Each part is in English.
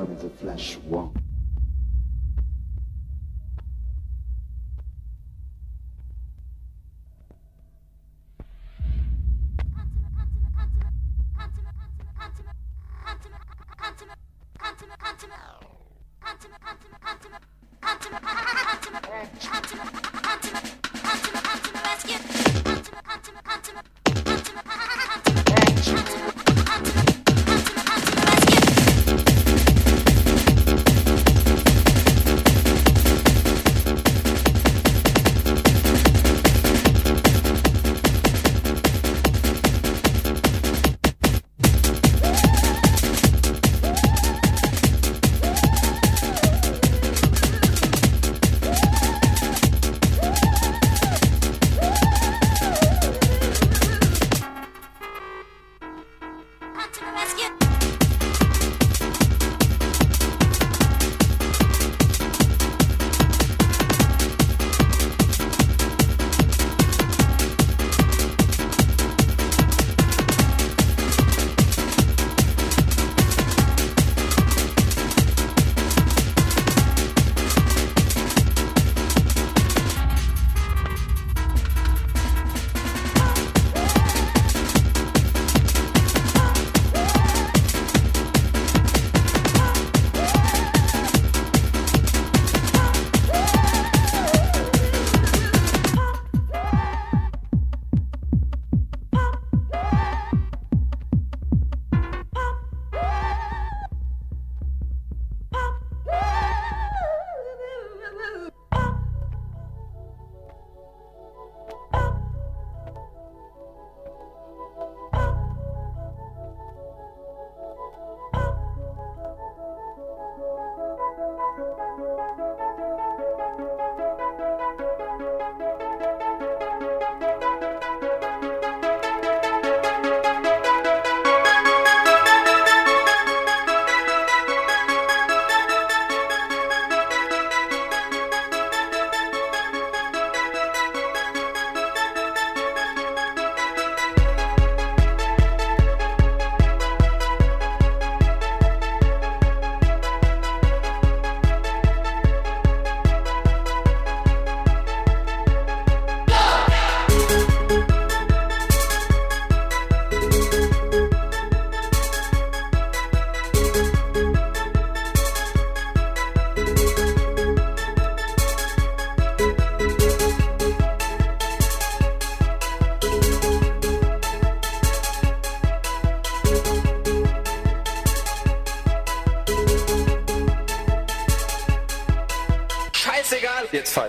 comme The Flash One.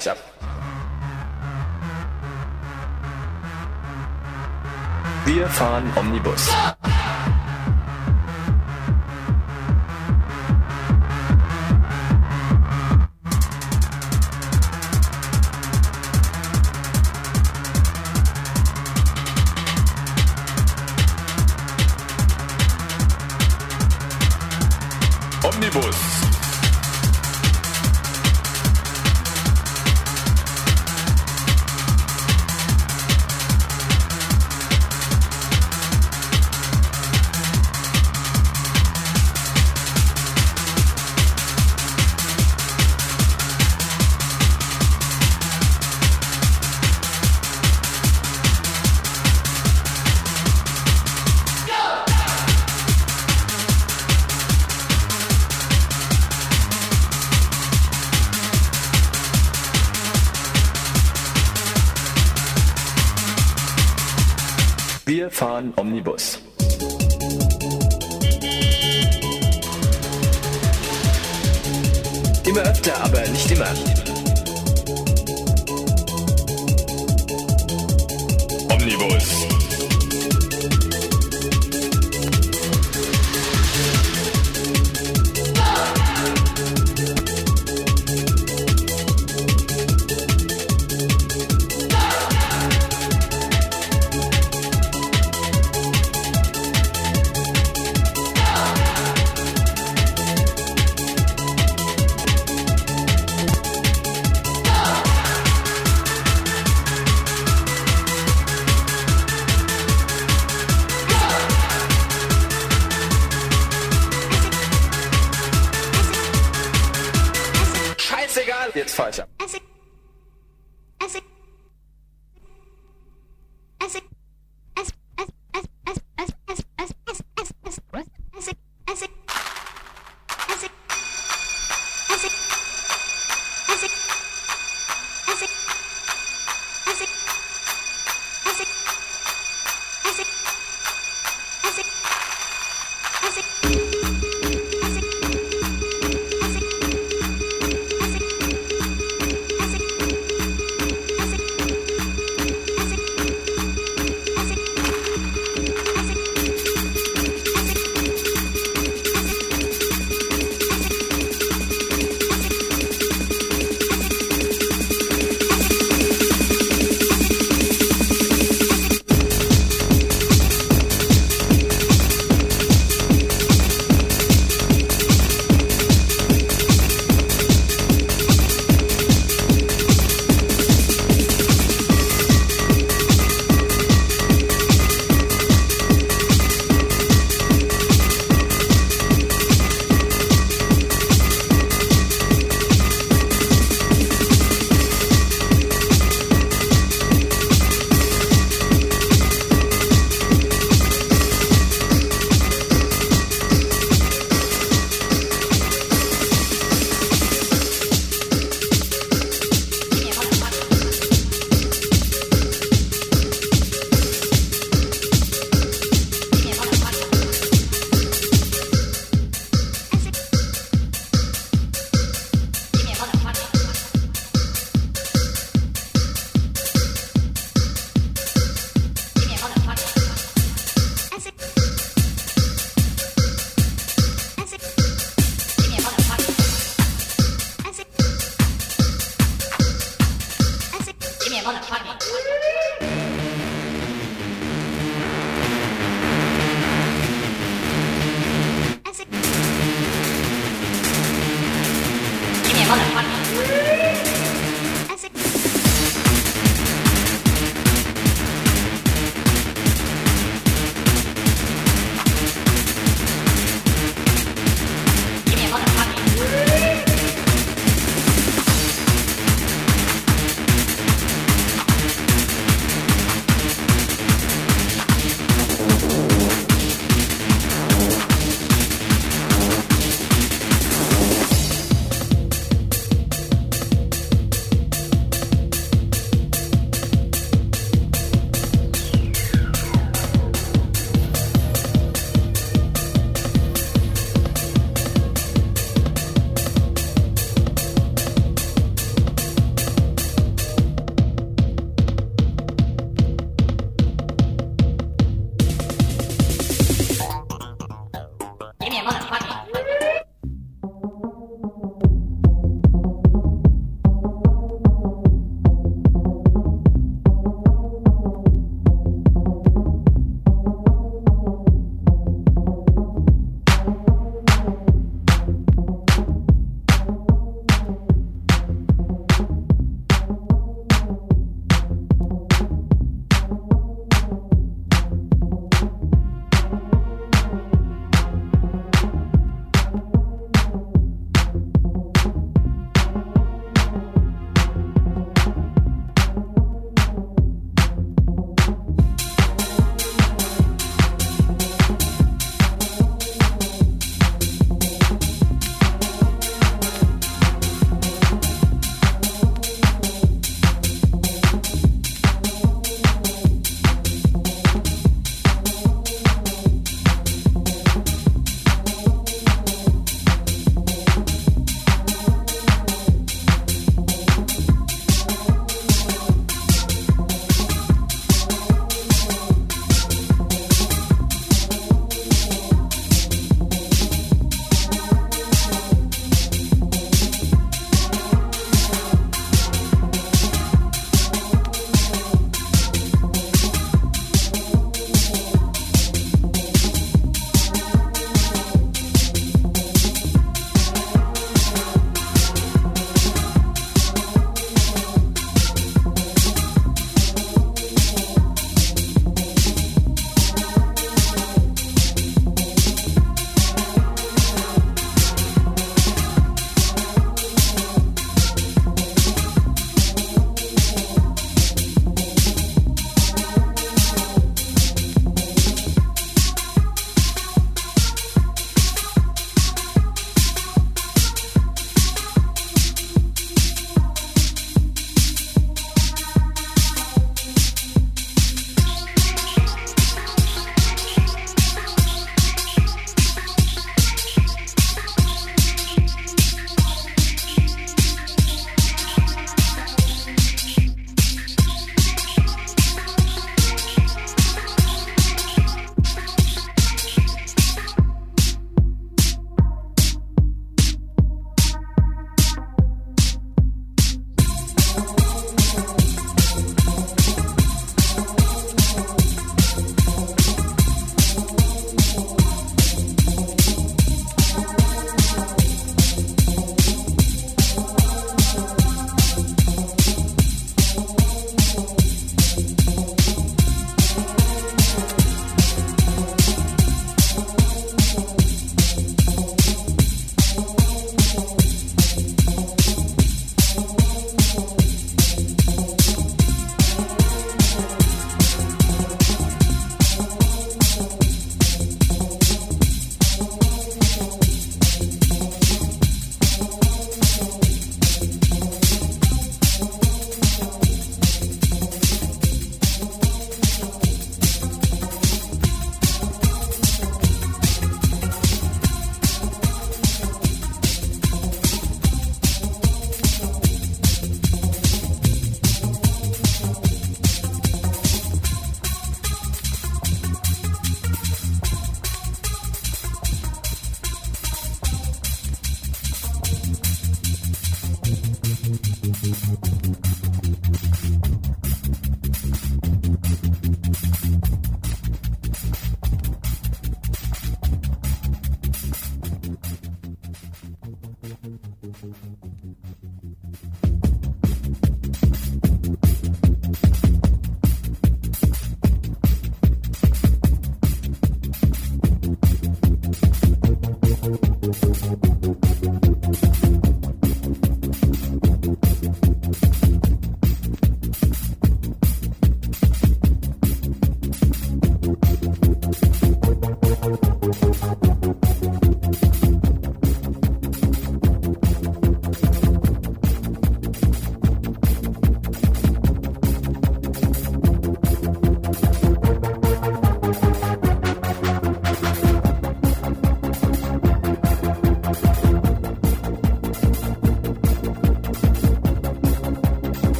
Fahren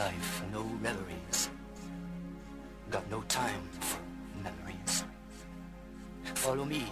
life, no memories. Got no time for memories. Follow me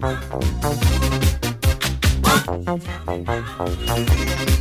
Thank you.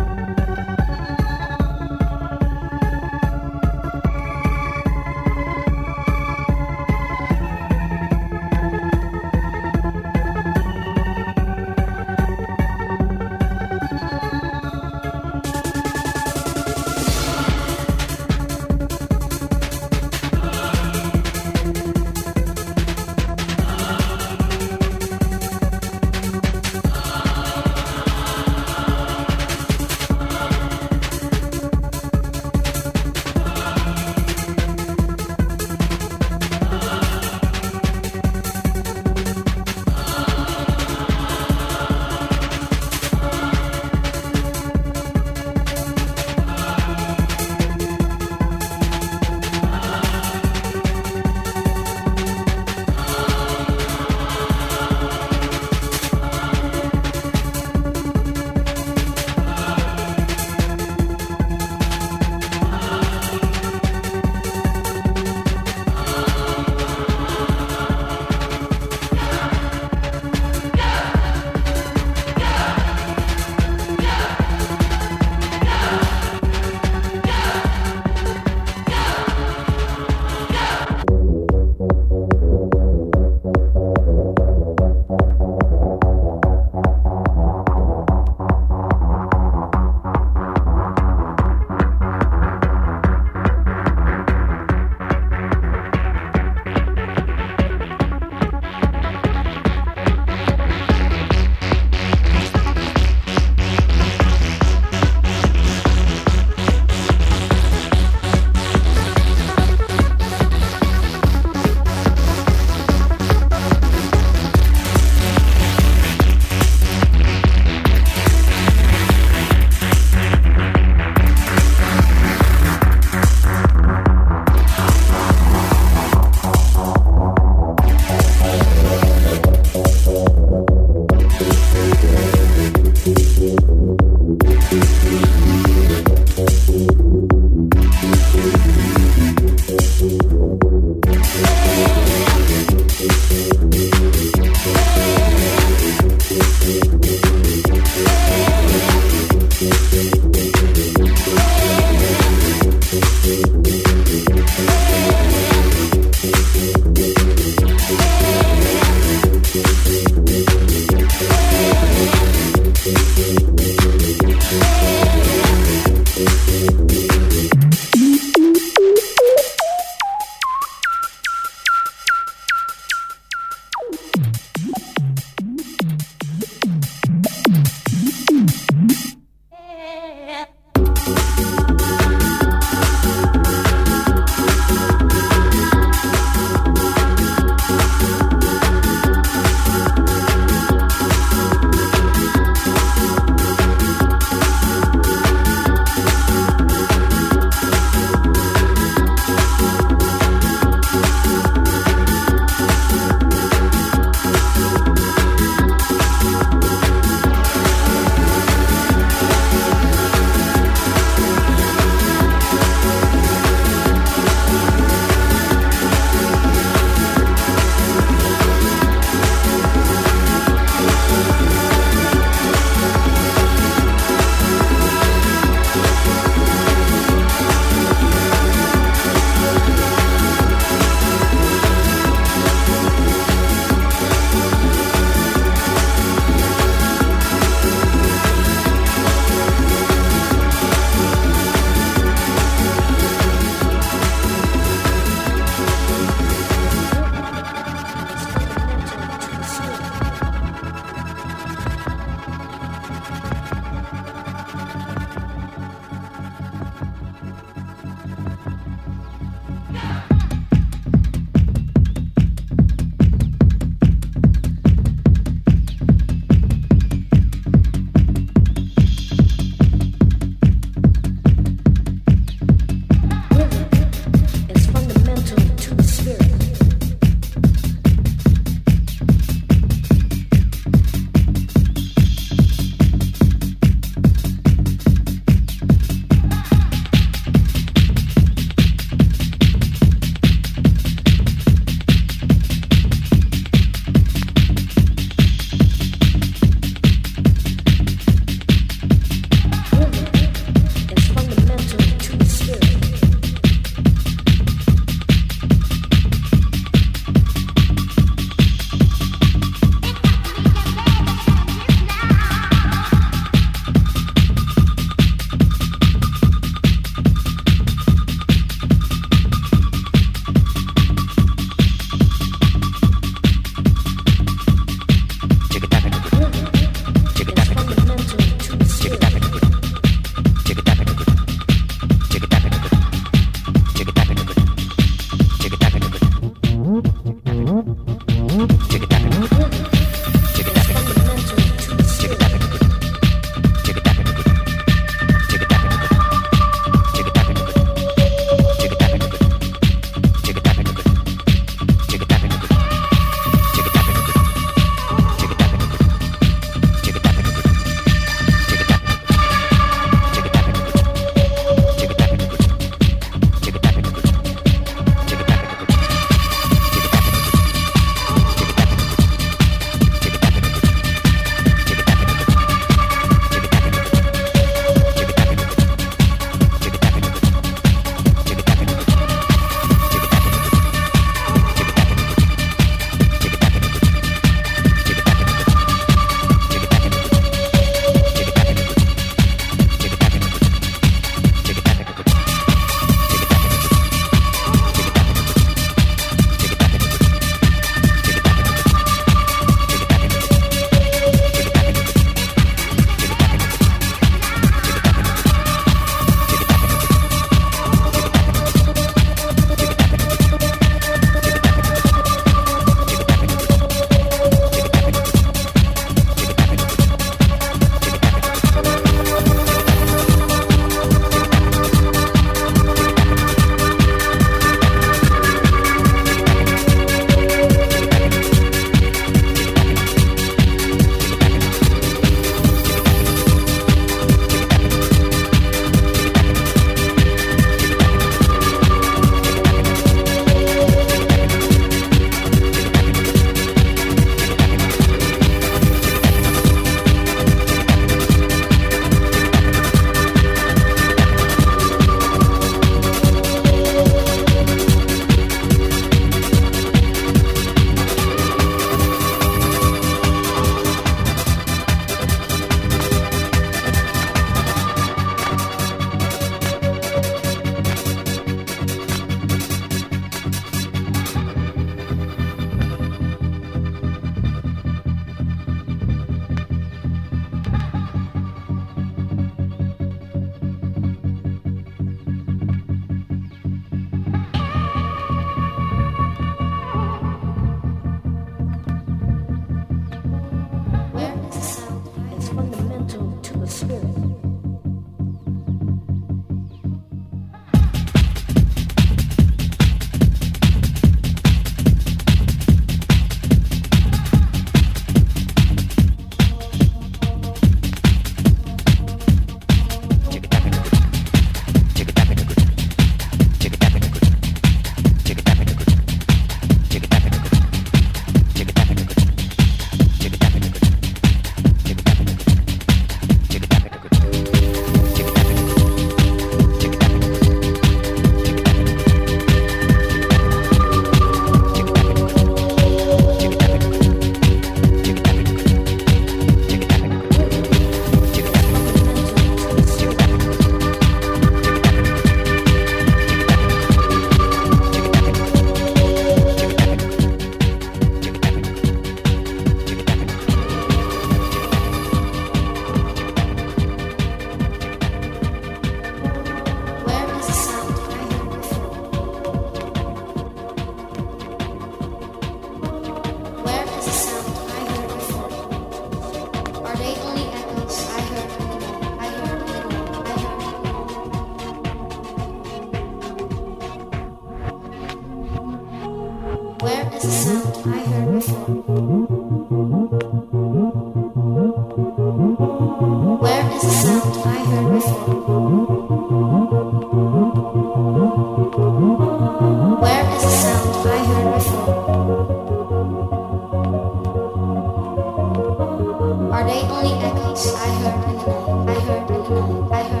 They only echoes I heard in the night, I heard in the night, I heard.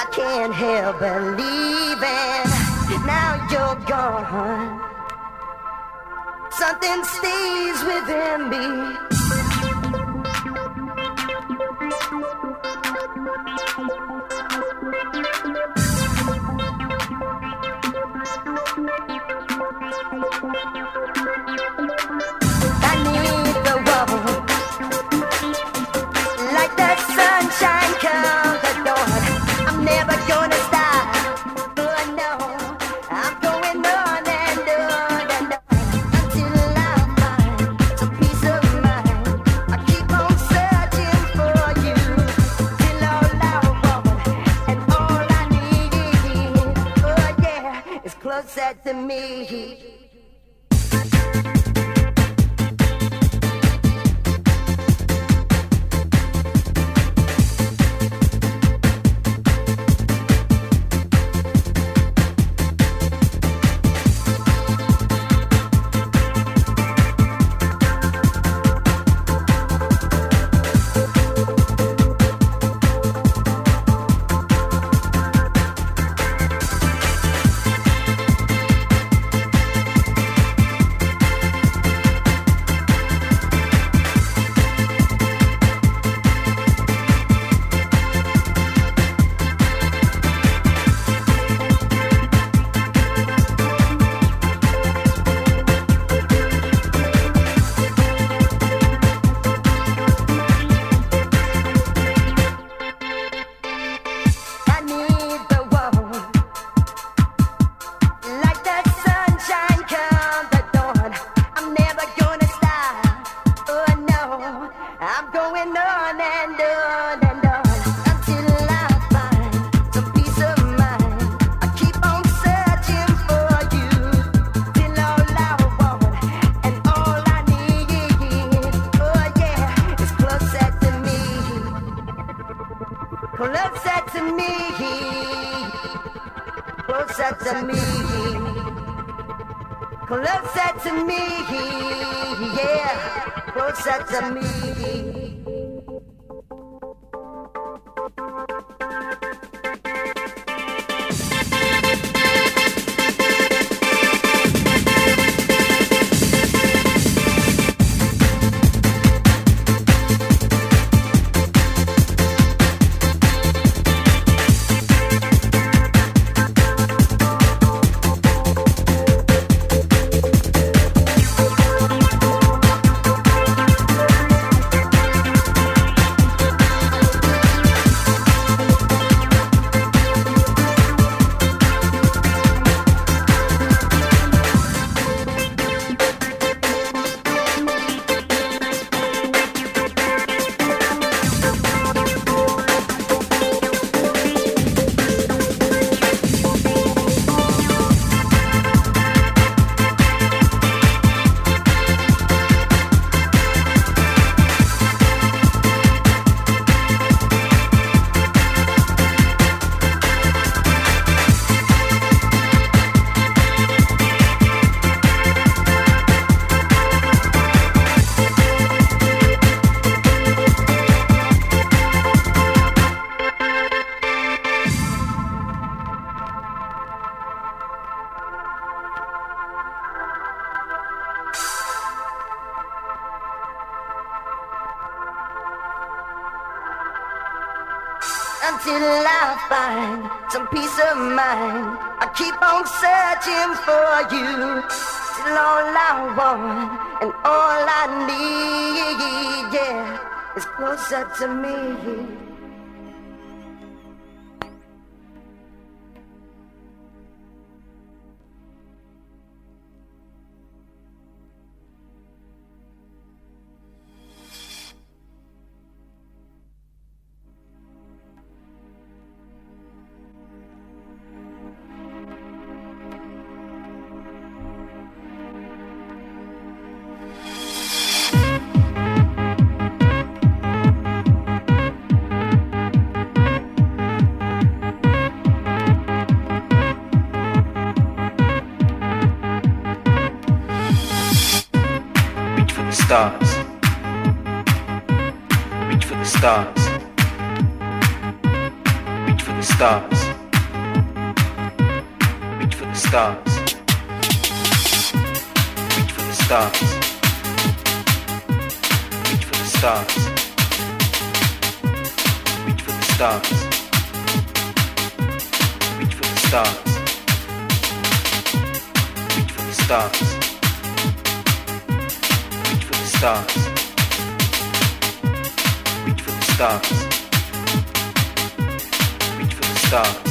I can't help believing now you're gone. Something stays within me. me. That's of me. on searching for you. Still all I want and all I need, yeah, is closer to me. Stars. Reach for the stars.